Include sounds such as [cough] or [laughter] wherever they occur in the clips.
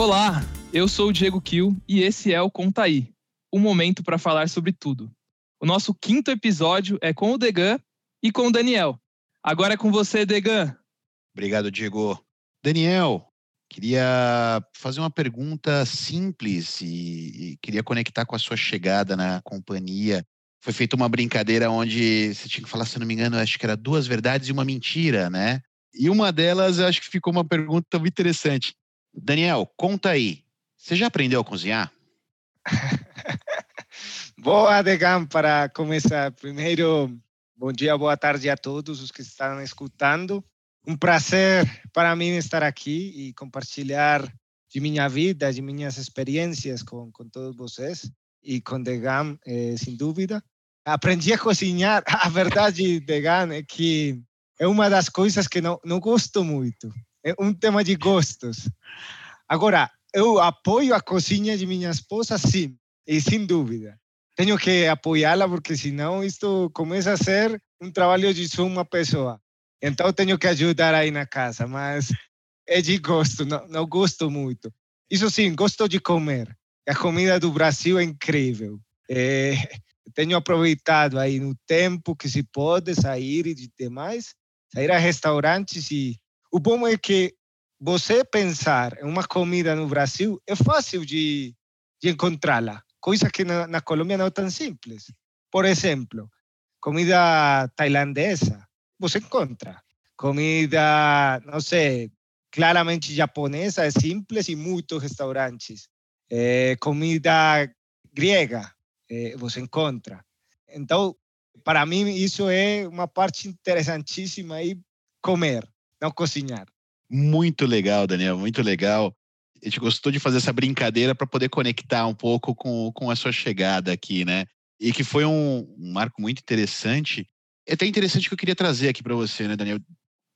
Olá, eu sou o Diego Kiel e esse é o Contaí, um momento para falar sobre tudo. O nosso quinto episódio é com o Degan e com o Daniel. Agora é com você, Degan. Obrigado, Diego. Daniel, queria fazer uma pergunta simples e, e queria conectar com a sua chegada na companhia. Foi feita uma brincadeira onde você tinha que falar, se não me engano, acho que era duas verdades e uma mentira, né? E uma delas, acho que ficou uma pergunta muito interessante. Daniel, conta aí. Você já aprendeu a cozinhar? [laughs] boa, Degan, para começar. Primeiro, bom dia, boa tarde a todos os que estão escutando. Um prazer para mim estar aqui e compartilhar de minha vida, de minhas experiências com, com todos vocês e com Degan, eh, sem dúvida. Aprendi a cozinhar. [laughs] A verdade, Degan, é que é uma das coisas que não, não gosto muito é um tema de gostos. Agora, eu apoio a cozinha de minha esposa, sim, e sem dúvida. Tenho que apoiá-la porque senão isto começa a ser um trabalho de uma pessoa. Então tenho que ajudar aí na casa, mas é de gosto, não, não gosto muito. Isso sim, gosto de comer. A comida do Brasil é incrível. É, [laughs] tenho aproveitado aí no tempo que se pode sair e demais, sair a restaurantes e o bom é que você pensar em uma comida no Brasil é fácil de, de encontrá-la, coisa que na, na Colômbia não é tão simples. Por exemplo, comida tailandesa, você encontra. Comida, não sei, claramente japonesa, é simples e muitos restaurantes. É, comida grega, é, você encontra. Então, para mim, isso é uma parte interessantíssima aí, comer não cozinhar. Muito legal, Daniel, muito legal. A gente gostou de fazer essa brincadeira para poder conectar um pouco com, com a sua chegada aqui, né? E que foi um, um marco muito interessante. É até interessante que eu queria trazer aqui para você, né, Daniel?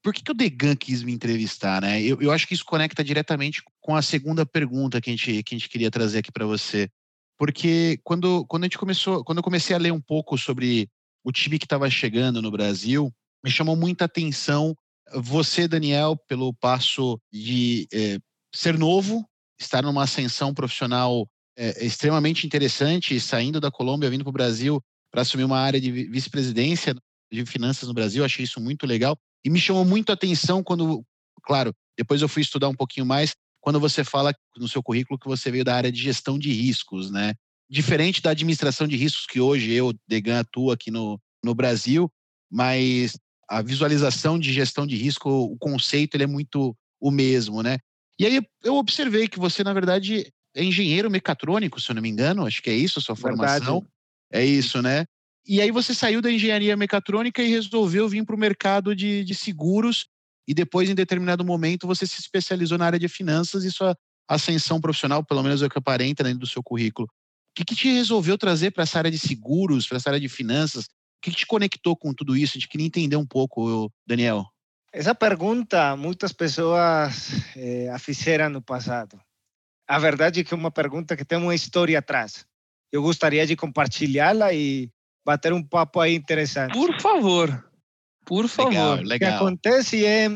Por que, que o Degan quis me entrevistar, né? Eu, eu acho que isso conecta diretamente com a segunda pergunta que a gente, que a gente queria trazer aqui para você. Porque quando, quando a gente começou, quando eu comecei a ler um pouco sobre o time que estava chegando no Brasil, me chamou muita atenção você, Daniel, pelo passo de é, ser novo, estar numa ascensão profissional é, extremamente interessante, saindo da Colômbia, vindo para o Brasil para assumir uma área de vice-presidência de finanças no Brasil, achei isso muito legal. E me chamou muito a atenção quando, claro, depois eu fui estudar um pouquinho mais, quando você fala no seu currículo que você veio da área de gestão de riscos, né? Diferente da administração de riscos que hoje eu, Degan, atuo aqui no, no Brasil, mas a visualização de gestão de risco, o conceito ele é muito o mesmo, né? E aí eu observei que você, na verdade, é engenheiro mecatrônico, se eu não me engano, acho que é isso a sua formação. Verdade. É isso, né? E aí você saiu da engenharia mecatrônica e resolveu vir para o mercado de, de seguros e depois, em determinado momento, você se especializou na área de finanças e sua ascensão profissional, pelo menos é o que aparenta dentro do seu currículo. O que, que te resolveu trazer para essa área de seguros, para essa área de finanças? Que te conectou com tudo isso? A gente queria entender um pouco, Daniel. Essa pergunta muitas pessoas eh, a fizeram no passado. A verdade é que é uma pergunta que tem uma história atrás. Eu gostaria de compartilhá-la e bater um papo aí interessante. Por favor, por favor. Legal, legal. O que acontece é,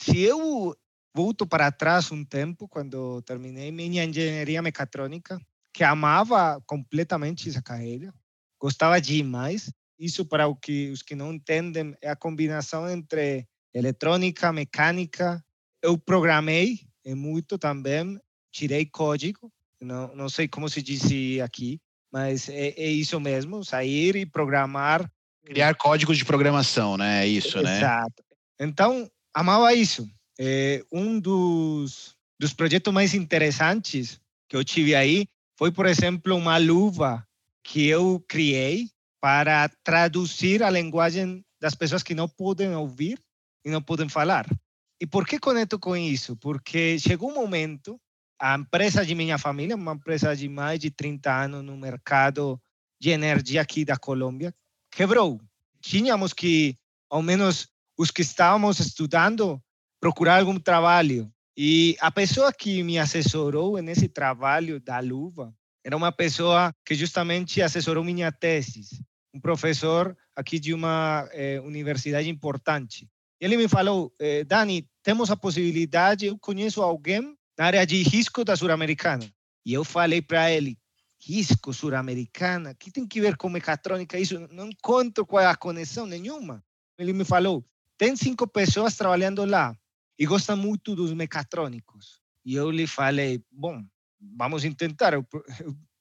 se eu volto para trás um tempo, quando terminei minha engenharia mecatrônica, que amava completamente essa carreira, gostava demais, isso para o que, os que não entendem é a combinação entre eletrônica, mecânica. Eu programei muito também, tirei código, não, não sei como se diz aqui, mas é, é isso mesmo, sair e programar. Criar códigos de programação, né? É isso, né? Exato. Então, amava isso. É, um dos, dos projetos mais interessantes que eu tive aí foi, por exemplo, uma luva que eu criei para traduzir a linguagem das pessoas que não podem ouvir e não podem falar. E por que conecto com isso? Porque chegou um momento, a empresa de minha família, uma empresa de mais de 30 anos no mercado de energia aqui da Colômbia, quebrou. Tínhamos que, ao menos os que estávamos estudando, procurar algum trabalho. E a pessoa que me assessorou nesse trabalho da luva era uma pessoa que justamente assessorou minha tese, um professor aqui de uma eh, universidade importante. Ele me falou, eh, Dani, temos a possibilidade, eu conheço alguém na área de risco da Sul-Americana. E eu falei para ele, risco sul-americana, que tem que ver com mecatrônica isso? Não encontro qual é a conexão nenhuma. Ele me falou, tem cinco pessoas trabalhando lá e gostam muito dos mecatrônicos. E eu lhe falei, bom, vamos tentar, eu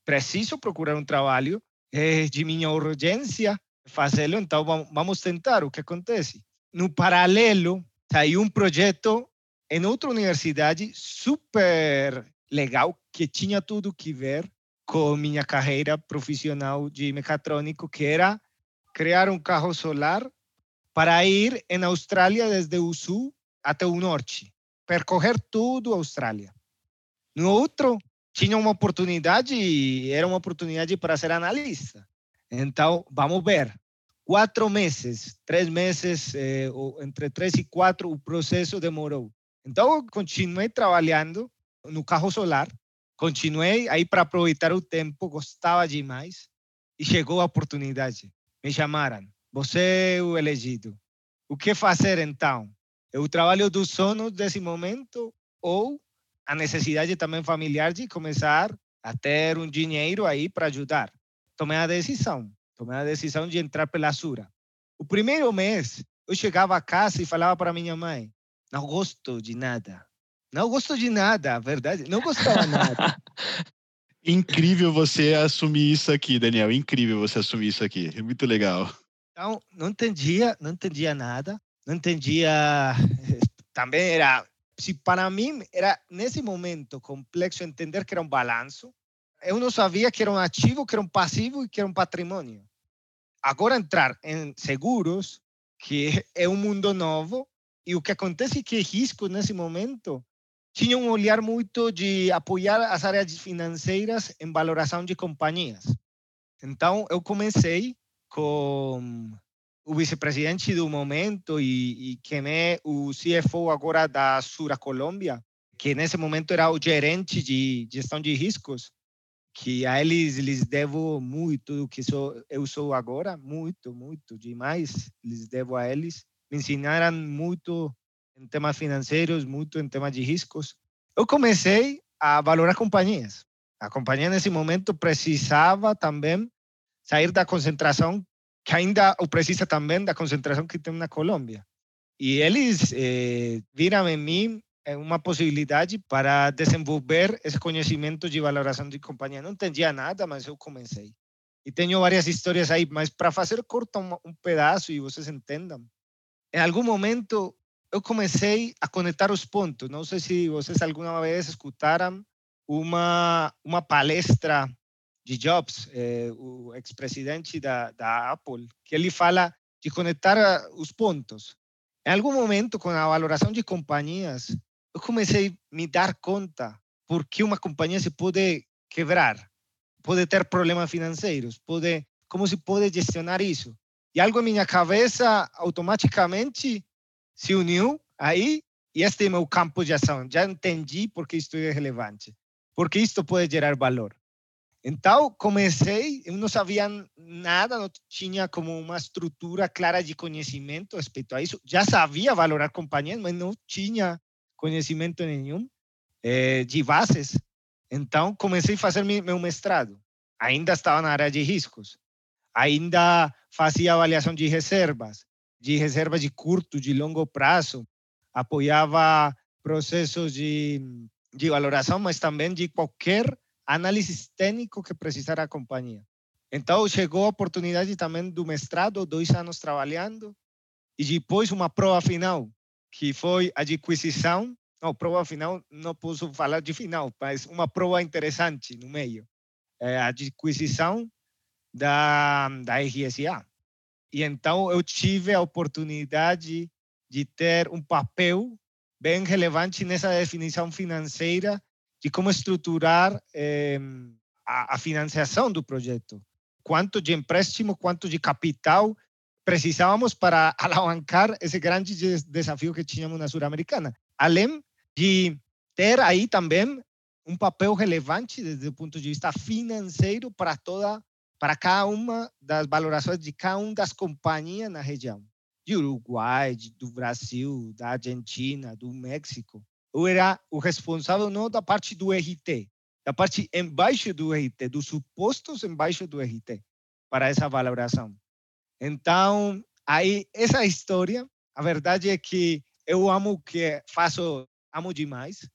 preciso procurar um trabalho é de minha urgência fazê-lo, então vamos tentar o que acontece. No paralelo, saiu um projeto em outra universidade super legal, que tinha tudo que ver com minha carreira profissional de mecatrônico, que era criar um carro solar para ir em Austrália desde o sul até o norte, percorrer tudo a Austrália. No outro, tinha uma oportunidade, era uma oportunidade para ser analista. Então, vamos ver. Quatro meses, três meses, eh, entre três e quatro, o processo demorou. Então, continuei trabalhando no carro solar, continuei aí para aproveitar o tempo, gostava demais, e chegou a oportunidade. Me chamaram, você é o elegido. O que fazer então? Eu trabalho dos sonhos desse momento ou a necessidade também familiar de começar a ter um dinheiro aí para ajudar. Tomei a decisão, tomei a decisão de entrar pela Sura. O primeiro mês, eu chegava a casa e falava para minha mãe: não gosto de nada. Não gosto de nada, verdade. Não gostava nada. [laughs] Incrível você assumir isso aqui, Daniel. Incrível você assumir isso aqui. É muito legal. Então, não entendia, não entendia nada. Não entendia. Também era. Se para mim era nesse momento complexo entender que era um balanço, eu não sabia que era um ativo, que era um passivo e que era um patrimônio. Agora entrar em seguros, que [laughs] é um mundo novo, e o que acontece é que risco nesse momento tinha um olhar muito de apoiar as áreas financeiras em valoração de companhias. Então, eu comecei com o vice-presidente do momento e, e quem é o CFO agora da Sura Colômbia, que nesse momento era o gerente de gestão de riscos, que a eles lhes devo muito do que sou, eu sou agora, muito, muito demais, lhes devo a eles me ensinaram muito em temas financeiros, muito em temas de riscos. Eu comecei a valorar companhias. A companhia nesse momento precisava também sair da concentração que ainda o precisa também da concentração que tem na Colômbia. E eles eh, viram em mim eh, uma possibilidade para desenvolver esse conhecimento de valoração de companhia. Não entendia nada, mas eu comecei. E tenho várias histórias aí, mas para fazer curto um, um pedaço e vocês entendam, em algum momento eu comecei a conectar os pontos. Não sei se vocês alguma vez escutaram uma, uma palestra de Jobs, eh, o ex-presidente da, da Apple, que ele fala de conectar os pontos. Em algum momento, com a valoração de companhias, eu comecei a me dar conta por que uma companhia se pode quebrar, pode ter problemas financeiros, pode, como se pode gestionar isso. E algo em minha cabeça automaticamente se uniu aí e este é meu campo de ação. Já entendi por que isto é relevante, porque isto pode gerar valor. Então, comecei, eu não sabia nada, não tinha como uma estrutura clara de conhecimento respeito a isso. Já sabia valorar companhias, mas não tinha conhecimento nenhum eh, de bases. Então, comecei a fazer meu mestrado. Ainda estava na área de riscos ainda fazia avaliação de reservas, de reservas de curto, de longo prazo, apoiava processos de, de valoração, mas também de qualquer análise técnico que precisar a companhia. Então, chegou a oportunidade também do mestrado, dois anos trabalhando, e depois uma prova final, que foi a de aquisição. Não, prova final, não posso falar de final, mas uma prova interessante no meio. É a de aquisição da, da RSA. E então eu tive a oportunidade de ter um papel bem relevante nessa definição financeira de como estruturar eh, a, a financiação do projeto. Quanto de empréstimo, quanto de capital precisávamos para [laughs] alavancar esse grande desafio que tínhamos na Sul-Americana. Além de ter aí também um papel relevante desde o ponto de vista financeiro para toda para cada uma das valorações de cada uma das companhias na região. De Uruguai, de, do Brasil, da Argentina, do México. Eu era o responsável não da parte do RT, da parte embaixo do RT, dos supostos embaixo do RT, para essa valoração. Então, aí, essa história, a verdade é que eu amo o que faço, amo demais.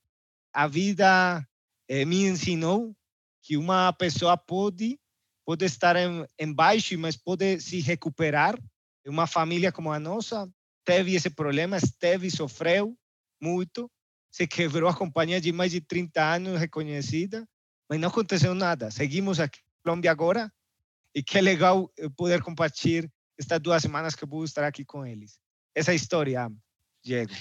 A vida eh, me ensinou que uma pessoa pode pode estar em, embaixo, mas pode se recuperar. Uma família como a nossa teve esse problema, esteve, sofreu muito, se quebrou a companhia de mais de 30 anos reconhecida, mas não aconteceu nada. Seguimos aqui na Colômbia agora e que legal poder compartilhar estas duas semanas que eu vou estar aqui com eles. Essa história, Diego.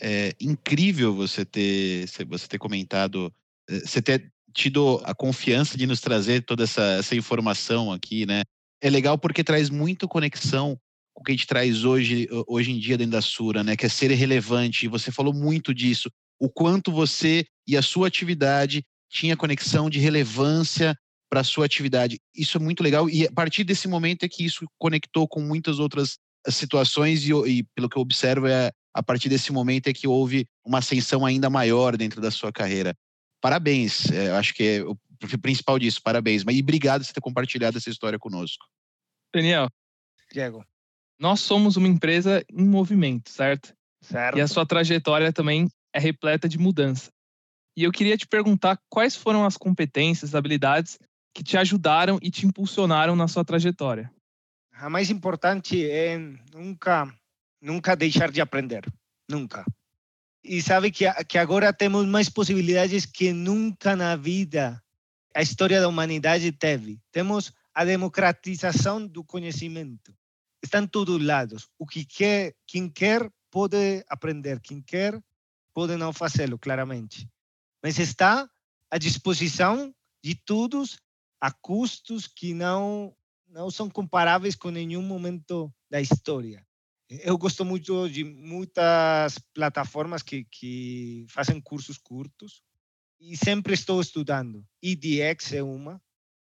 É incrível você ter, você ter comentado, eh, você ter tido a confiança de nos trazer toda essa, essa informação aqui, né? É legal porque traz muito conexão com o que a gente traz hoje, hoje em dia dentro da Sura, né? Que é ser relevante. Você falou muito disso. O quanto você e a sua atividade tinha conexão de relevância para a sua atividade. Isso é muito legal. E a partir desse momento é que isso conectou com muitas outras situações e, e, pelo que eu observo é a partir desse momento é que houve uma ascensão ainda maior dentro da sua carreira. Parabéns, é, acho que é o principal disso, parabéns. Mas e obrigado por ter compartilhado essa história conosco. Daniel. Diego. Nós somos uma empresa em movimento, certo? Certo. E a sua trajetória também é repleta de mudança. E eu queria te perguntar quais foram as competências, habilidades que te ajudaram e te impulsionaram na sua trajetória. A mais importante é nunca nunca deixar de aprender, nunca. E sabe que, que agora temos mais possibilidades que nunca na vida a história da humanidade teve. Temos a democratização do conhecimento. Está em todos os lados. O que quer, quem quer pode aprender, quem quer pode não fazê-lo, claramente. Mas está à disposição de todos a custos que não não são comparáveis com nenhum momento da história. Eu gosto muito de muitas plataformas que, que fazem cursos curtos e sempre estou estudando. EDX é uma,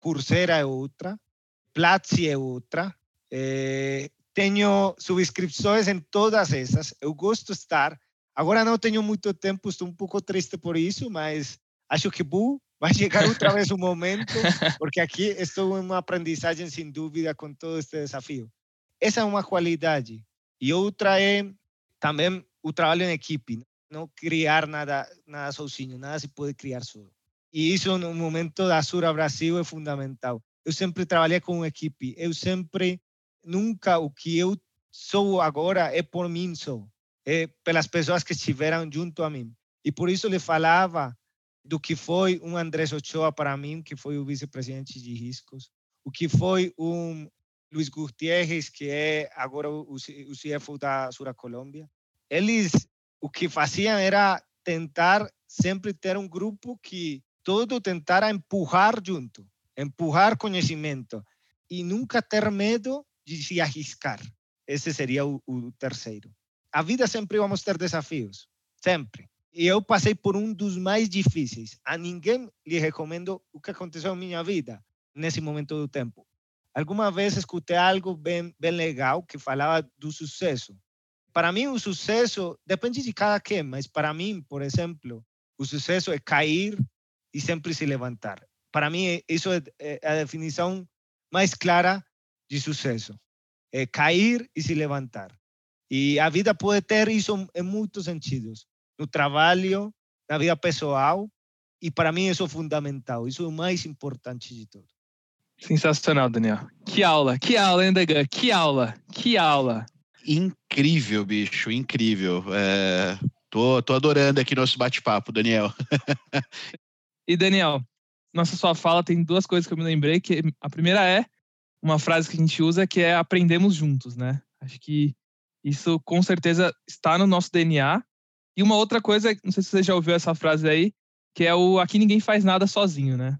Coursera é outra, Platzi é outra. É, tenho subscrições em todas essas. Eu gosto de estar. Agora não tenho muito tempo, estou um pouco triste por isso, mas acho que vou, vai chegar outra vez o momento, [laughs] porque aqui estou em uma aprendizagem sem dúvida com todo este desafio. Essa é uma qualidade e outra é também o trabalho em equipe, não criar nada, nada sozinho, nada se pode criar só. E isso no momento da Sura Brasil é fundamental. Eu sempre trabalhei com equipe, eu sempre, nunca o que eu sou agora é por mim só, é pelas pessoas que estiveram junto a mim. E por isso lhe falava do que foi um Andrés Ochoa para mim, que foi o vice-presidente de riscos, o que foi um Luiz Gutierrez, que é agora o CFO da Sura Colômbia, eles o que faziam era tentar sempre ter um grupo que todo tentara empurrar junto, empurrar conhecimento e nunca ter medo de se arriscar. Esse seria o, o terceiro. A vida sempre vamos ter desafios, sempre. E eu passei por um dos mais difíceis. A ninguém lhe recomendo o que aconteceu na minha vida nesse momento do tempo. Alguma vez escutei algo bem, bem legal que falava do sucesso. Para mim, o sucesso depende de cada quem, mas para mim, por exemplo, o sucesso é cair e sempre se levantar. Para mim, isso é, é a definição mais clara de sucesso. É cair e se levantar. E a vida pode ter isso em muitos sentidos. No trabalho, na vida pessoal. E para mim isso é fundamental. Isso é o mais importante de tudo. Sensacional, Daniel. Que aula, que aula, hein, Degan? Que aula, que aula. Incrível, bicho, incrível. É, tô, tô adorando aqui nosso bate-papo, Daniel. e, Daniel, nossa sua fala tem duas coisas que eu me lembrei, que a primeira é uma frase que a gente usa que é aprendemos juntos, né? Acho que isso com certeza está no nosso DNA. E uma outra coisa, não sei se você já ouviu essa frase aí, que é o aqui ninguém faz nada sozinho, né?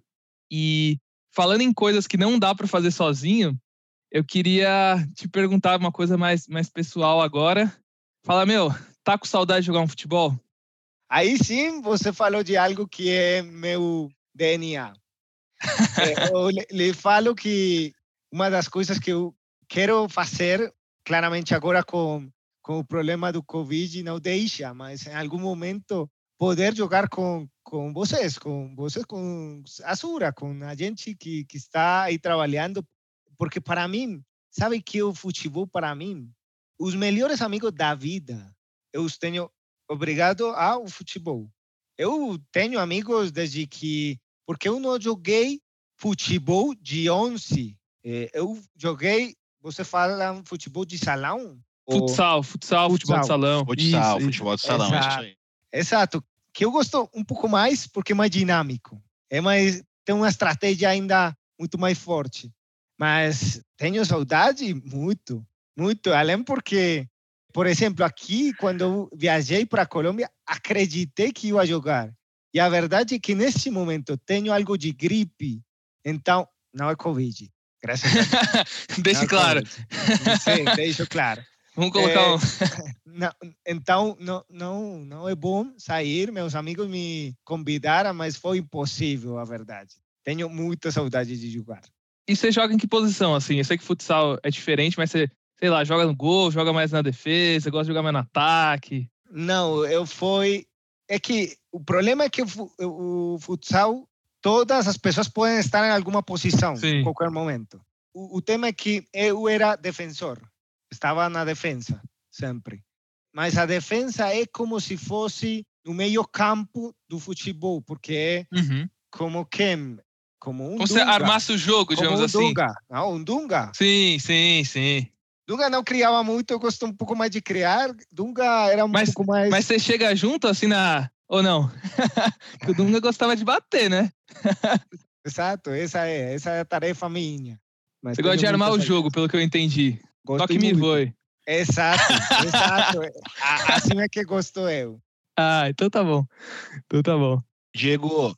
E falando em coisas que não dá para fazer sozinho, eu queria te perguntar uma coisa mais, mais pessoal agora. Fala, meu, tá com saudade de jogar um futebol? Aí sim você falou de algo que é meu DNA. [laughs] É, eu lhe falo que uma das coisas que eu quero fazer, claramente agora com, com o problema do Covid, não deixa, mas em algum momento poder jogar com, com vocês, com vocês, com Azura, com a gente que, que está aí trabalhando, porque para mim, sabe que o futebol para mim, os melhores amigos da vida, eu os tenho obrigado ao futebol. Eu tenho amigos desde que, porque eu não joguei futebol de 11, eh, eu joguei, você fala futebol de salão? Futsal, futsal, futsal, futebol de salão. Futsal, isso, futebol de salão, Exato. Exato que eu gosto um pouco mais porque é mais dinâmico. É mais tem uma estratégia ainda muito mais forte. Mas tenho saudade muito, muito, além porque por exemplo, aqui quando eu viajei para a Colômbia, acreditei que ia jogar. E a verdade é que nesse momento tenho algo de gripe, então não é Covid. Graças a Deus. [laughs] Deixe claro. Sim, deixo claro. [laughs] Vamos colocar é, um... [laughs] não, então, não, não, não é bom sair. Meus amigos me convidaram, mas foi impossível, a verdade. Tenho muita saudade de jogar. E você joga em que posição, assim? Eu sei que futsal é diferente, mas você, sei lá, joga no gol, joga mais na defesa, gosta de jogar mais no ataque? Não, eu fui... É que o problema é que o futsal, todas as pessoas podem estar em alguma posição, Sim. em qualquer momento. O, o tema é que eu era defensor estava na defensa, sempre. Mas a defensa é como se fosse no meio campo do futebol, porque é uhum. como quem? Como um Como se armasse o jogo, digamos um assim. Dunga. Não, um Dunga. Sim, sim, sim. Dunga não criava muito, eu gosto um pouco mais de criar. Dunga era um mas, pouco mais... Mas você chega junto assim na... Ou não? que o Dunga gostava de bater, né? [laughs] Exato, essa é, essa é a tarefa minha. Mas você gosta de armar o jogo, pelo que eu entendi. Gosto Toque me voe. Exato, [laughs] exato. assim é que gosto eu. Ah, então tá bom. Então tá bom. Diego,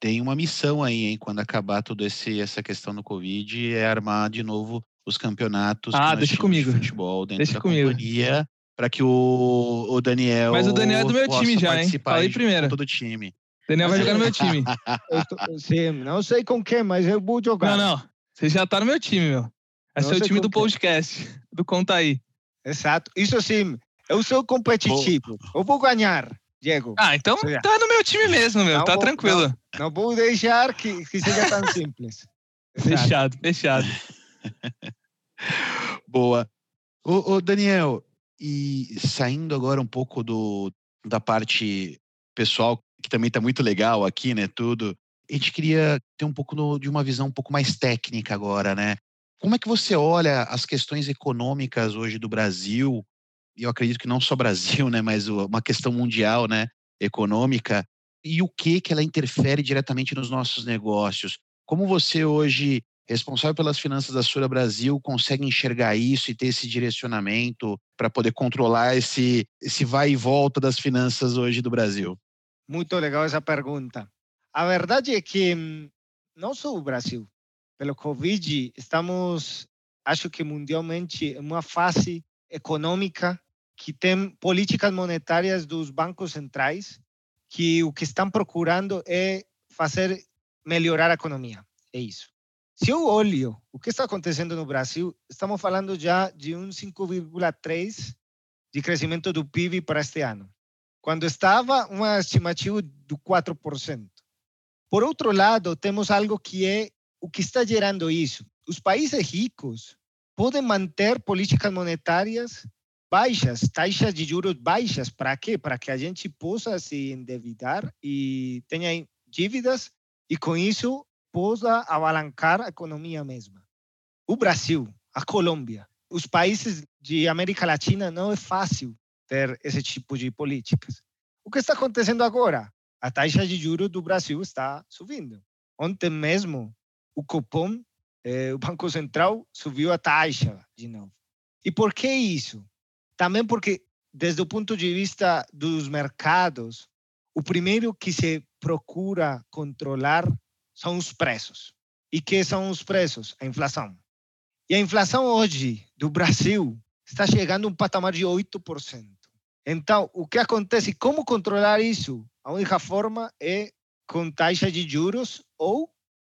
tem uma missão aí, hein? Quando acabar toda essa questão do Covid, é armar de novo os campeonatos ah, deixa comigo. de futebol dentro deixa da comigo. companhia para que o, o Daniel. Mas o Daniel é do meu time já, hein? Falei primeiro. Todo o time. Daniel vai jogar no meu time. [laughs] Tô, sim, não sei com quem, mas eu vou jogar. Não, não. Você já tá no meu time, meu. Esse é o time do podcast, [laughs] do Conta Aí. Exato. Isso sim, eu sou competitivo. Vou... Eu vou ganhar, Diego. Ah, então tá no meu time mesmo, meu. Não tá vou, tranquilo. Não, não, vou deixar que, que seja tão simples. [laughs] fechado, fechado. Boa. Ô, ô, Daniel, e saindo agora um pouco do, da parte pessoal, que também tá muito legal aqui, né? Tudo. A gente queria ter um pouco no, de uma visão um pouco mais técnica agora, né? Como é que você olha as questões econômicas hoje do Brasil? E eu acredito que não só Brasil, [laughs] né, mas uma questão mundial, né, econômica. E o que que ela interfere diretamente nos nossos negócios? Como você hoje, responsável pelas finanças da Sura Brasil, consegue enxergar isso e ter esse direcionamento para poder controlar esse esse vai e volta das finanças hoje do Brasil? Muito legal essa pergunta. A verdade é que hum, não só o Brasil, pelo Covid, estamos, acho que mundialmente, em uma fase econômica que tem políticas monetárias dos bancos centrais que o que estão procurando é fazer melhorar a economia. É isso. Se eu olho o que está acontecendo no Brasil, estamos falando já de um 5,3% de crescimento do PIB para este ano, quando estava uma estimativa do 4%. Por outro lado, temos algo que é o que está gerando isso? Os países ricos podem manter políticas monetárias baixas, taxas de juros baixas. Para quê? Para que a gente possa se endividar e tenha dívidas e com isso possa abalancar a economia mesma. O Brasil, a Colômbia, os países de América Latina não é fácil ter esse tipo de políticas. O que está acontecendo agora? A taxa de juros do Brasil está subindo. Ontem mesmo, o Copom, eh, o Banco Central, subiu a taxa de novo. E por que isso? Também porque, desde o ponto de vista dos mercados, o primeiro que se procura controlar são os preços. E que são os preços? A inflação. E a inflação hoje do Brasil está chegando a um patamar de 8%. Então, o que acontece? Como controlar isso? A única forma é com taxa de juros ou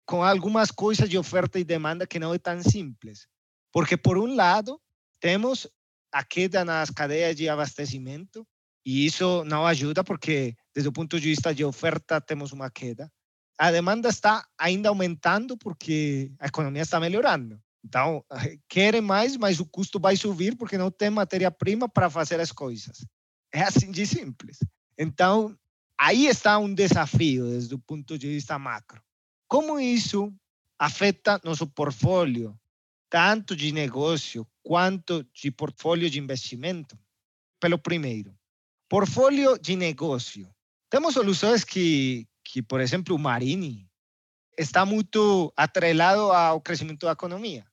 com algumas coisas de oferta e demanda que não é tão simples. Porque, por um lado, temos a queda nas cadeias de abastecimento E isso não ajuda porque, desde o ponto de vista de oferta, temos uma queda. A demanda está ainda aumentando porque a economia está melhorando. Então, [laughs] querem mais, mas o custo vai subir porque não tem matéria-prima para fazer as coisas. É assim de simples. Então, aí está um desafio desde o ponto de vista macro. Como isso afeta nosso portfólio, tanto de negócio quanto de portfólio de investimento? Pelo primeiro, portfólio de negócio. Temos soluções que, que por exemplo, o Marini está muito atrelado ao crescimento da economia.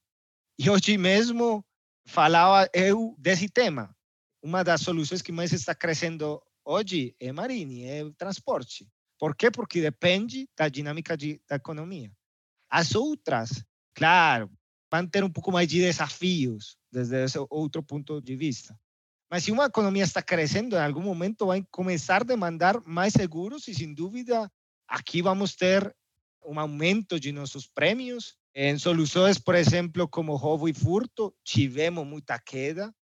E hoje mesmo falava eu desse tema. Uma das soluções que mais está crescendo hoje é Marini, é o transporte. Por quê? Porque depende da dinâmica de, da economia. As outras, claro, vão ter um pouco mais de desafios desde esse outro ponto de vista. Mas se uma economia está crescendo, em algum momento vai começar a demandar mais seguros e, sem dúvida, aqui vamos ter um aumento de nossos prêmios. Em soluções, por exemplo, como roubo e furto, tivemos muita queda.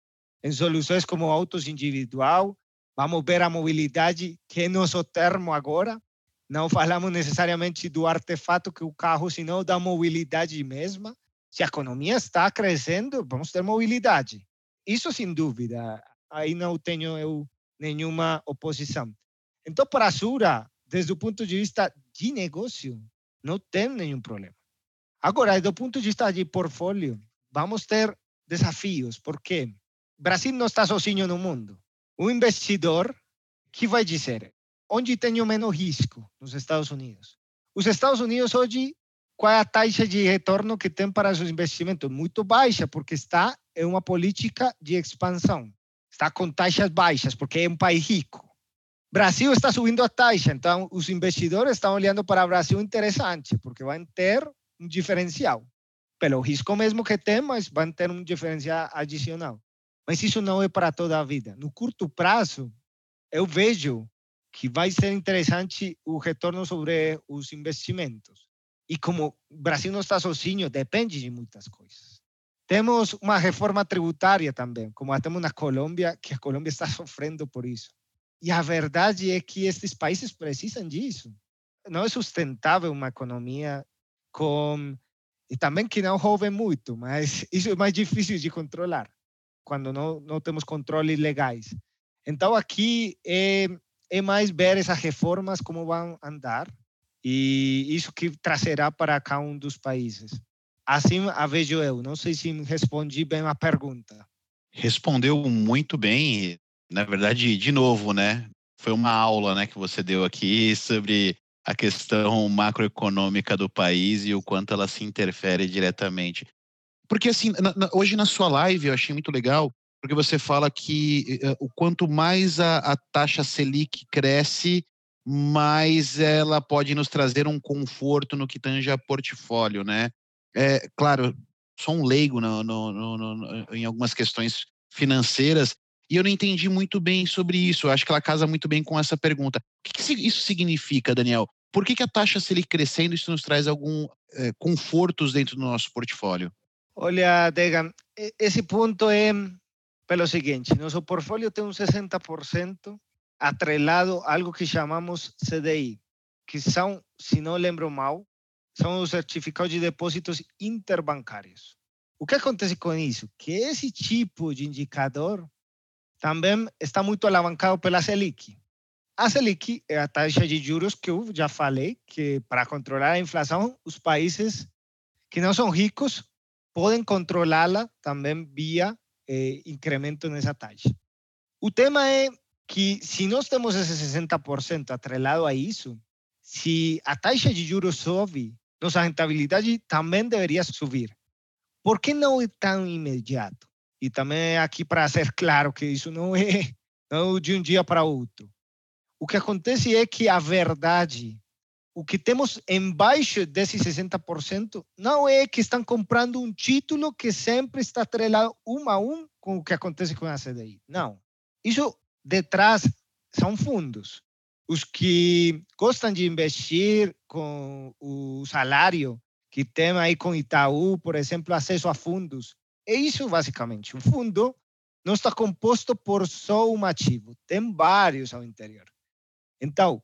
Em soluções como autos individual, vamos ver a mobilidade, que é nosso termo agora. Não falamos necessariamente do artefato que o carro, senão da mobilidade mesma. Se a economia está crescendo, vamos ter mobilidade. Isso sem dúvida. Aí não tenho eu nenhuma oposição. Então, para a Sura, desde o ponto de vista de negócio, não tem nenhum problema. Agora, do ponto de vista de portfólio, vamos ter desafios, porque Brasil não está sozinho no mundo. O investidor, que vai dizer? Onde tenho menos risco? Nos Estados Unidos. Os Estados Unidos hoje, qual é a taxa de retorno que tem para seus investimentos? Muito baixa, porque está em uma política de expansão. Está com taxas baixas, porque é um país rico. Brasil está subindo a taxa, então os investidores estão olhando para o Brasil interessante, porque vão ter um diferencial. Pelo risco mesmo que tem, mas vão ter um diferencial adicional. Mas isso não é para toda a vida. No curto prazo, eu vejo que vai ser interessante o retorno sobre os investimentos. E como o Brasil não está sozinho, depende de muitas coisas. Temos uma reforma tributária também, como temos na Colômbia, que a Colômbia está [laughs] sofrendo por isso. E a verdade é que esses países precisam disso. Não é sustentável uma economia com. E também que não roubem muito, mas [laughs] isso é mais difícil de controlar quando não, não temos controles legais. Então, aqui é, é mais ver essas reformas, como vão andar, e isso que trazerá para cada um dos países. Assim a vejo eu. Não sei se respondi bem a pergunta. Respondeu muito bem. Na verdade, de novo, né? Foi uma aula né, que você deu aqui sobre a questão macroeconômica do país e o quanto ela se interfere diretamente. Porque, assim, na, na, hoje na sua live eu achei muito legal, porque você fala que uh, o quanto mais a, a taxa Selic cresce, mais ela pode nos trazer um conforto no que tange a portfólio, né? É, claro, sou um leigo no, no, no, em algumas questões financeiras e eu não entendi muito bem sobre isso. Eu acho que ela casa muito bem com essa pergunta. O que, que isso significa, Daniel? Por que, que a taxa Selic crescendo isso nos traz algum é, confortos dentro do nosso portfólio? Olha, Degan, esse ponto é pelo seguinte: nosso portfólio tem um 60% atrelado a algo que chamamos CDI, que são, se não lembro mal, são os certificados de depósitos interbancários. O que acontece com isso? Que esse tipo de indicador também está muito alavancado pela Selic. A Selic é a taxa de juros que eu já falei, que para controlar a inflação, os países que não são ricos podem controlá-la também via eh, incremento nessa taxa. O tema é que se nós temos esse 60% atrelado a isso, se a taxa de juros sobe, nossa rentabilidade também deveria subir. Por que não é tão imediato? E também aqui para ser [laughs] claro que isso não é, não é de um dia para outro. O que acontece é que a verdade o que temos embaixo desse 60% não é que estão comprando um título que sempre está atrelado um a um com o que acontece com a CDI. Não. Isso detrás são fundos. Os que gostam de investir com o salário que tem aí com Itaú, por exemplo, acesso a fundos. É isso basicamente. O fundo não está composto por só um ativo, tem vários ao interior. Então,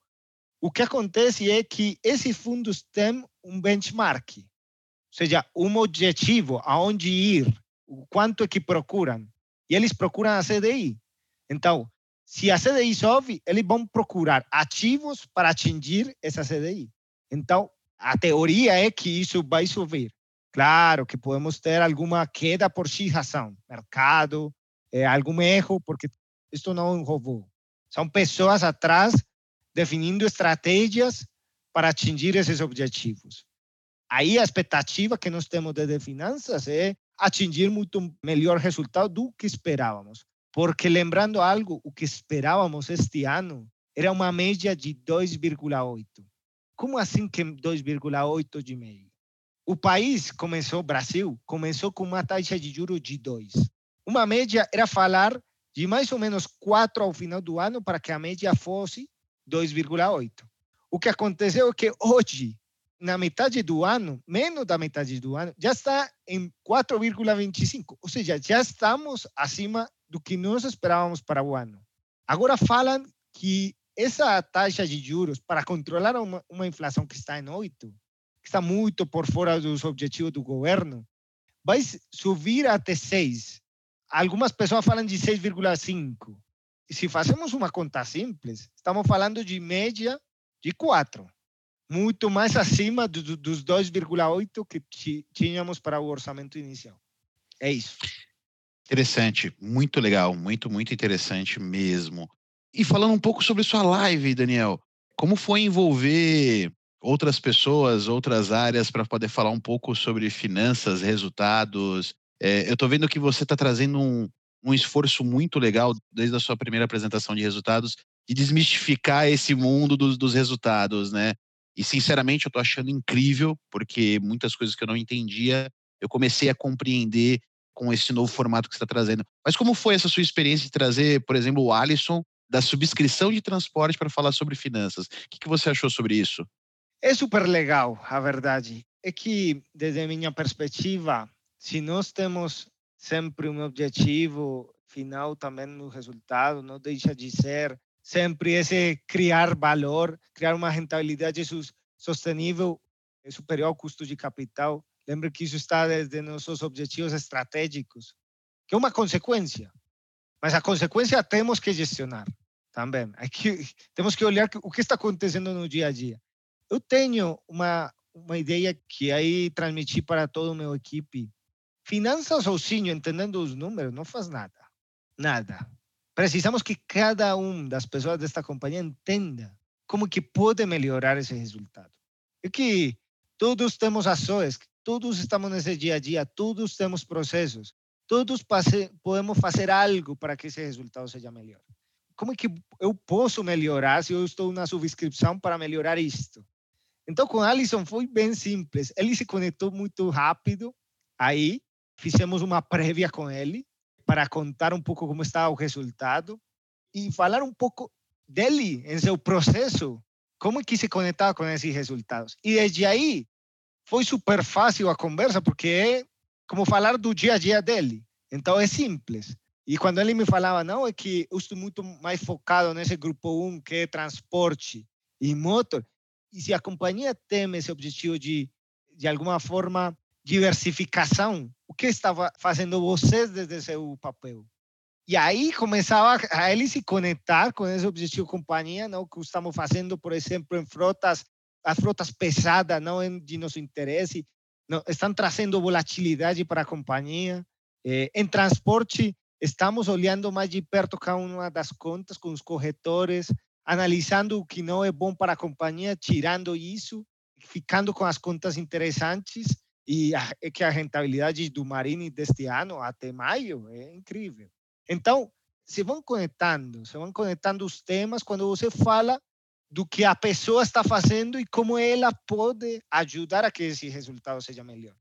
o que acontece é que esses fundos têm um benchmark, ou seja, um objetivo aonde ir, o quanto é que procuram. E eles procuram a CDI. Então, se a CDI sobe, eles vão procurar ativos para atingir essa CDI. Então, a teoria é que isso vai subir. Claro que podemos ter alguma queda por X razão, mercado, é, algum erro, porque isto não é um robô. São pessoas atrás definindo estratégias para atingir esses objetivos. Aí a expectativa que nós temos de finanças é atingir muito melhor resultado do que esperávamos. Porque lembrando algo, o que esperávamos este ano era uma média de 2,8. Como assim que 2,8 de meio? O país começou, Brasil, começou com uma taxa de juros de 2. Uma média era falar de mais ou menos 4 ao final do ano para que a média fosse 2,8. O que aconteceu é que hoje, na metade do ano, menos da metade do ano, já está em 4,25. Ou seja, já estamos acima do que nós esperávamos para o ano. Agora falam que essa taxa de juros, para controlar uma, uma inflação que está em 8, que está muito por fora dos objetivos do governo, vai subir até 6. Algumas pessoas falam de 6,5. E se fazemos uma conta simples, estamos falando de média de 4. Muito mais acima do, dos 2,8 que tínhamos para o orçamento inicial. É isso. Interessante, muito legal, muito, muito interessante mesmo. E falando um pouco sobre sua live, Daniel, como foi envolver outras pessoas, outras áreas para poder falar um pouco sobre finanças, resultados? É, eu estou vendo que você está trazendo um, um esforço muito legal desde a sua primeira apresentação de resultados de desmistificar esse mundo dos, dos resultados, né? E sinceramente eu estou achando incrível porque muitas coisas que eu não entendia eu comecei a compreender com esse novo formato que está trazendo. Mas como foi essa sua experiência de trazer, por exemplo, o Alisson da subscrição de transporte para falar sobre finanças? O que, que você achou sobre isso? É super legal, a verdade. É que, desde a minha perspectiva, se nós temos sempre um objetivo final também no resultado, não deixa de ser sempre esse criar valor, criar uma rentabilidade sustentável superior ao custo de capital Lembre que isso está desde nossos objetivos estratégicos, que é uma consequência. Mas a consequência temos que gestionar também. Aqui, temos que olhar o que está acontecendo no dia a dia. Eu tenho uma, uma ideia que aí transmiti para toda a minha equipe. Finanças sozinho, entendendo os números, não faz nada. Nada. Precisamos que cada um das pessoas desta companhia entenda como que pode melhorar esse resultado. É que todos temos ações, todos estamos nesse dia a dia, todos temos processos, todos podemos fazer algo para que esse resultado seja melhor. Como é que eu posso melhorar se eu estou na subscrição para melhorar isto? Então, com Alisson foi bem simples. Ele se conectou muito rápido. Aí, fizemos uma prévia com ele para contar um pouco como estava o resultado e falar um pouco dele em seu processo, como é que se conectava com esses resultados. E desde aí, foi super fácil a conversa, porque é como falar do dia a dia dele. Então é simples. E quando ele me falava, não, é que eu estou muito mais focado nesse grupo 1, que é transporte e motor, e se a companhia tem esse objetivo de, de alguma forma, diversificação, o que estava fazendo vocês desde seu papel? E aí começava a ele se conectar com esse objetivo companhia, não? Que estamos fazendo, por exemplo, em frotas as frotas pesadas não? É de nosso interesse, não, estão trazendo volatilidade para a companhia. Eh, em transporte, estamos olhando mais de perto cada uma das contas com os corretores, analisando o que não é bom para a companhia, tirando isso, ficando com as contas interessantes e a, é que a rentabilidade do Marine deste ano até maio é incrível. Então, se vão conectando, se vão conectando os temas quando você fala do que a pessoa está fazendo e como ela pode ajudar a que esse resultado seja melhor.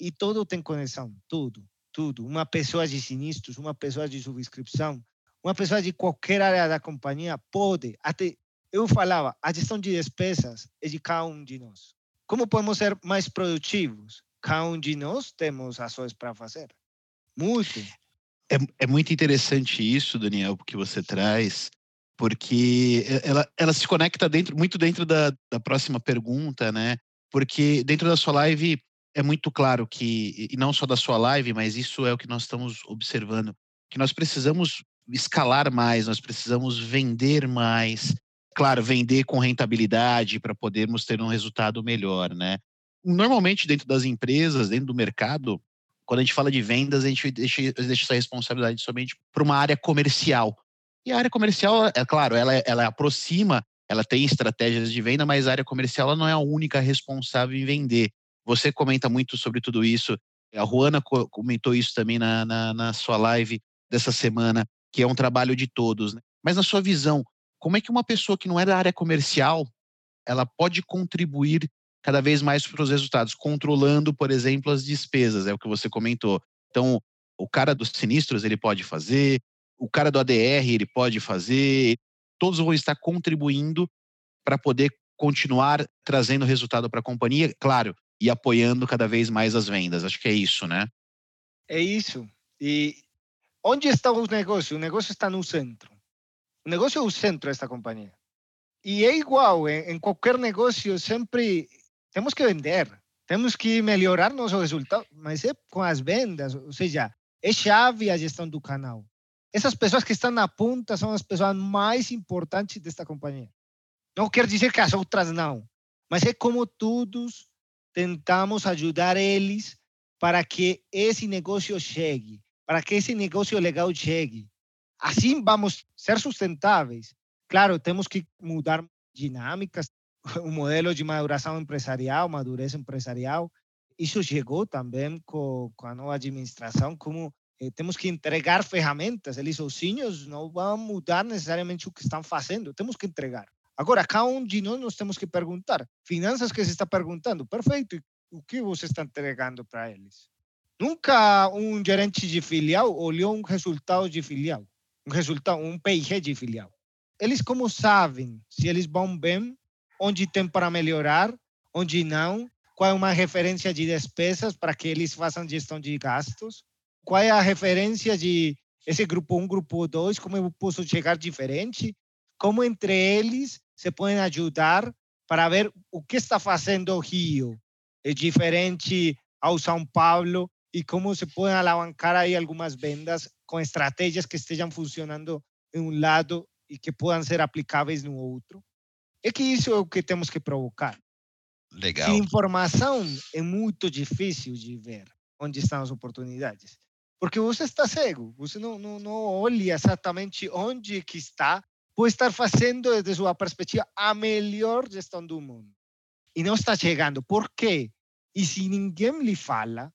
E tudo tem conexão, tudo, tudo. Uma pessoa de sinistros, uma pessoa de subscrição, uma pessoa de qualquer área da companhia pode, até eu falava, a gestão de despesas é de cada um de nós. Como podemos ser mais produtivos? Cada um de nós temos ações para fazer. Muito. É, é muito interessante isso, Daniel, que você traz, porque ela, ela se conecta dentro, muito dentro da, da próxima pergunta, né? Porque dentro da sua live é muito claro que, e não só da sua live, mas isso é o que nós estamos observando, que nós precisamos escalar mais, nós precisamos vender mais. Claro, vender com rentabilidade para podermos ter um resultado melhor, né? Normalmente, dentro das empresas, dentro do mercado, quando a gente fala de vendas, a gente deixa, deixa essa responsabilidade somente para uma área comercial. E a área comercial, é claro, ela, ela aproxima, ela tem estratégias de venda, mas a área comercial ela não é a única responsável em vender. Você comenta muito sobre tudo isso. A Juana comentou isso também na, na, na sua live dessa semana, que é um trabalho de todos. Né? Mas na sua visão, como é que uma pessoa que não é da área comercial, ela pode contribuir cada vez mais para os resultados, controlando, por exemplo, as despesas, é o que você comentou. Então, o cara dos sinistros ele pode fazer, o cara do ADR ele pode fazer, todos vão estar contribuindo para poder continuar trazendo resultado para a companhia, claro, e apoiando cada vez mais as vendas. Acho que é isso, né? É isso. E onde está o negócio? O negócio está no centro. O negócio é o centro desta companhia. E é igual, em, qualquer negócio, sempre temos que vender, temos que melhorar nosso resultado, mas é com as vendas, ou seja, é chave a gestão do canal. Essas pessoas que estão na ponta são as pessoas mais importantes desta companhia. Não quer dizer que as outras não, mas é como todos tentamos ajudar eles para que esse negócio chegue, para que esse negócio legal chegue. Assim vamos ser sustentáveis. Claro, temos que mudar dinâmicas, um [laughs] modelo de maduração empresarial, madurez empresarial. Isso chegou também com, com a nova administração, como eh, temos que entregar ferramentas, eles sozinhos não vão mudar necessariamente o que estão fazendo, temos que entregar. Agora, cada um de nós nos temos que perguntar, finanças que se está perguntando, perfeito, o que você está entregando para eles? Nunca um gerente de filial olhou um resultado de filial, um resultado, um PIG de filial. Eles como sabem se eles vão bem onde tem para melhorar, onde não, qual é uma referência de despesas para que eles façam gestão de gastos, qual é a referência de esse grupo 1, grupo 2, como eu posso chegar diferente, como entre eles se podem ajudar para ver o que está fazendo o Rio é diferente ao São Paulo e como se podem alavancar aí algumas vendas com estratégias que estejam funcionando em um lado e que possam ser aplicáveis no outro. É que isso é o que temos que provocar. Legal. Sem informação é muito difícil de ver onde estão as oportunidades. Porque você está cego, você não, não, não olha exatamente onde que está, pode estar fazendo, desde sua perspectiva, a melhor gestão do mundo. E não está chegando. Por quê? E se ninguém lhe fala,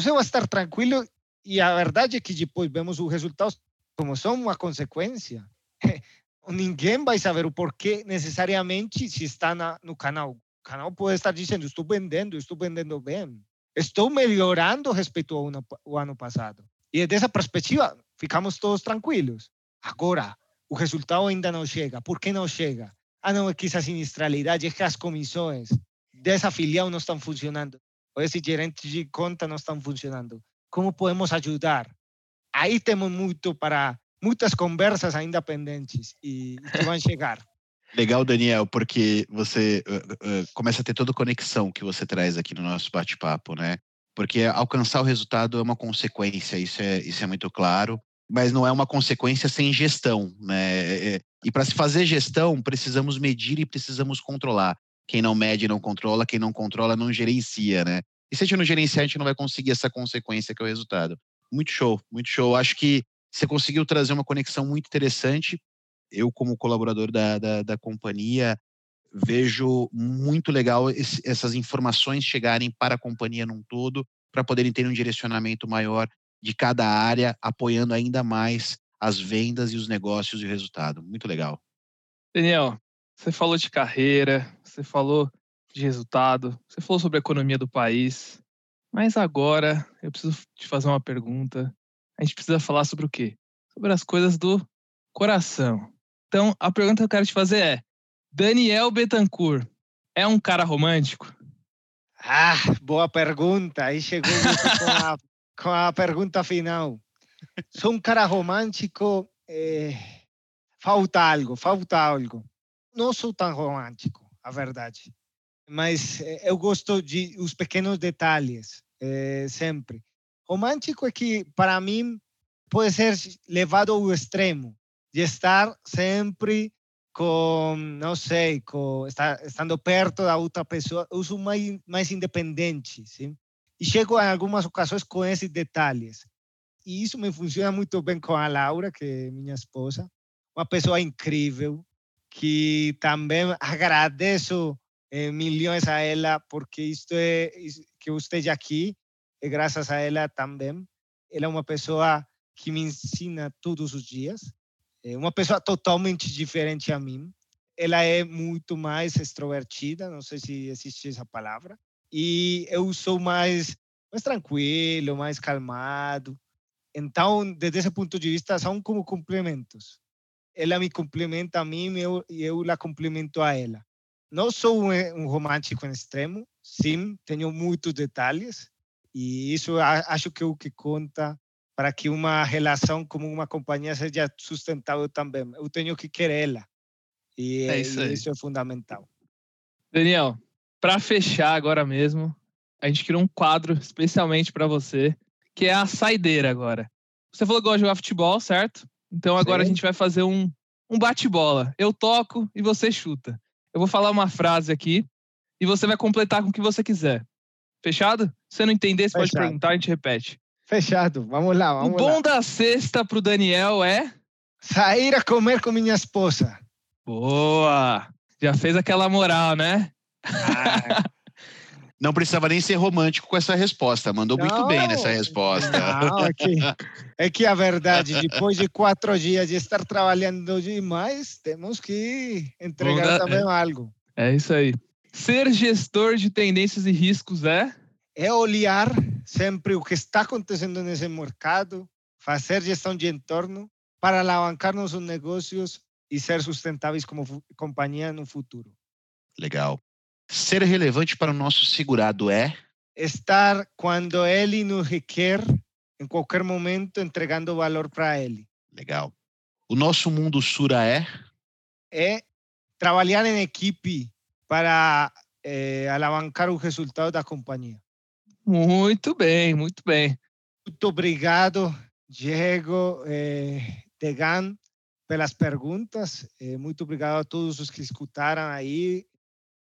você vai estar tranquilo e a verdade é que depois vemos os resultados como são uma consequência. [laughs] ninguém vai saber o porquê necessariamente se está na, no canal. O canal pode estar dizendo, estou vendendo, estou vendendo bem, estou melhorando respeito ao ano, ao ano passado. E dessa perspectiva, ficamos todos tranquilos. Agora, o resultado ainda não chega. Por que não chega? Ah, não, é que essa sinistralidade, é que as comissões dessa filial não estão funcionando. Ou esse gerente de conta não estão funcionando. Como podemos ajudar? Aí temos muito para muitas conversas ainda pendentes e, que vão chegar. [laughs] Legal, Daniel, porque você uh, uh, começa a ter toda a conexão que você traz aqui no nosso bate-papo, né? Porque alcançar o resultado é uma consequência, isso é, isso é muito claro, mas não é uma consequência sem gestão, né? É, é e para se fazer gestão, precisamos medir e precisamos controlar. Quem não mede não controla, quem não controla não gerencia, né? E se a gente não gerenciar, a gente não vai conseguir essa consequência que é o resultado. Muito show, muito show. Acho que você conseguiu trazer uma conexão muito interessante. Eu, como colaborador da, da, da companhia, vejo muito legal esse, essas informações chegarem para a companhia num todo, para poderem ter um direcionamento maior de cada área, apoiando ainda mais as vendas e os negócios e o resultado. Muito legal. Daniel, você falou de carreira, você falou de resultado, você falou sobre a economia do país, mas agora eu preciso te fazer uma pergunta a gente precisa falar sobre o quê? Sobre as coisas do coração. Então, a pergunta que eu quero te fazer é: Daniel Betancourt é um cara romântico? Ah, boa pergunta. Aí chegou com a, [laughs] com a pergunta final. sou um cara romântico, é, falta algo, falta algo. Não sou tão romântico, a verdade. Mas é, eu gosto de os pequenos detalhes, é, sempre. Romântico é que, para mim, pode ser levado ao extremo de estar sempre com, não sei, com, estar, estando perto da outra pessoa. Eu sou mais, mais independente, sim? E chego em algumas ocasiões com esses detalhes. E isso me funciona muito bem com a Laura, que é minha esposa. Uma pessoa incrível, que também agradeço eh, milhões a ela, porque isto é que eu esteja aqui, é graças a ela também. Ela é uma pessoa que me ensina todos os dias. É uma pessoa totalmente diferente a mim. Ela é muito mais extrovertida, não sei se existe essa palavra. E eu sou mais, mais tranquilo, mais calmado. Então, desde esse ponto de vista, são como complementos. Ela me complementa a mim e eu, eu la complemento a ela. Não sou um, um romântico em extremo, sim, tenho muitos detalhes, e isso acho que é o que conta para que uma relação como uma companhia seja sustentável também. Eu tenho que querê-la. E, é isso, e isso é fundamental. Daniel, para fechar agora mesmo, a gente criou um quadro especialmente para você, que é a saideira agora. Você falou que gosta de jogar futebol, certo? Então agora Sim. a gente vai fazer um, um bate-bola. Eu toco e você chuta. Eu vou falar uma frase aqui e você vai completar com o que você quiser. Fechado? Se você não entender, você Fechado. pode perguntar, a gente repete. Fechado, vamos lá, vamos O bom lá. da sexta pro Daniel é? Sair a comer com minha esposa. Boa! Já fez aquela moral, né? Ah. [laughs] Não precisava nem ser romântico com essa resposta. Mandou não, muito bem nessa resposta. Não, é, que, é que a verdade, depois de quatro dias de estar trabalhando demais, temos que entregar também é. algo. É isso aí. Ser gestor de tendências e riscos é? É olhar sempre o que está acontecendo nesse mercado, fazer gestão de entorno para alavancar nossos negócios e ser sustentáveis como companhia no futuro. Legal. Ser relevante para o nosso segurado é? Estar quando ele nos requer, em qualquer momento, entregando valor para ele. Legal. O nosso mundo Sura é? É trabalhar em equipe para é, alavancar o resultado da companhia. Muito bem, muito bem. Muito obrigado, Diego, eh, Tegan, pelas perguntas. Eh, muito obrigado a todos os que escutaram aí.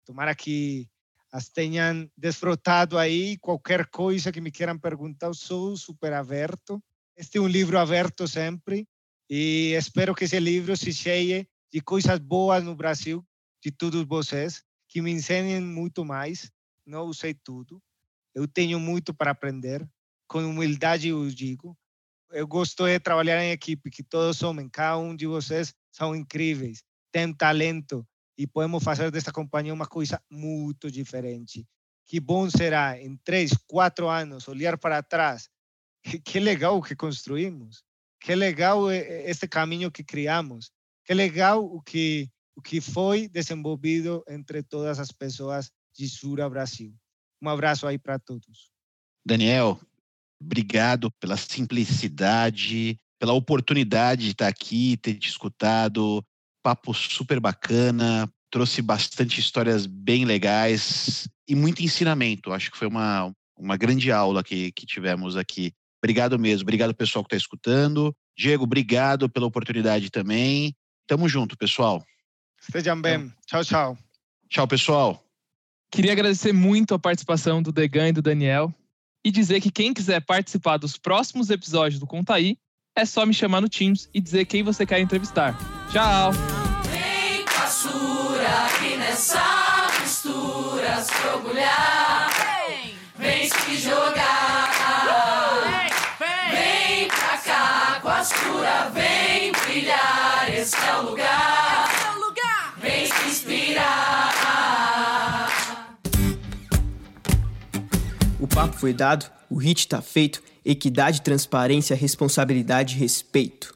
Tomara que as tenham desfrutado aí. Qualquer coisa que me queiram perguntar, eu sou super aberto. Este é um livro aberto sempre e espero que esse livro se cheie de coisas boas no Brasil, de todos vocês, que me ensinem muito mais. Não sei tudo, eu tenho muito para aprender. Com humildade eu digo. Eu gosto de trabalhar em equipe, que todos somem, cada um de vocês são incríveis, tem talento e podemos fazer desta companhia uma coisa muito diferente. [laughs] Que bom será em três, quatro anos olhar para trás. Que legal o que construímos. Que legal este caminho que criamos. Que legal o que o que foi desenvolvido entre todas as pessoas de Sura Brasil. Um abraço aí para todos. Daniel, obrigado pela simplicidade, pela oportunidade de estar aqui, ter te escutado. Papo super bacana, trouxe bastante histórias bem legais e muito ensinamento. Acho que foi uma, uma grande aula que, que tivemos aqui. Obrigado mesmo, obrigado pessoal que está escutando. Diego, obrigado pela oportunidade também. Tamo junto, pessoal. Estejam bem. Tchau, tchau. Tchau, pessoal. Queria agradecer muito a participação do Degan e do Daniel e dizer que quem quiser participar dos próximos episódios do Contaí, é só me chamar no Teams e dizer quem você quer entrevistar. Tchau! Vem caçura aqui nessa mistura se orgulhar. Vem, vem se jogar. Vem, vem pra cá com a vem brilhar. Esse é o lugar. Esse é o lugar. Vem se inspirar. O papo foi dado, o hit tá feito, equidade, transparência, responsabilidade e respeito.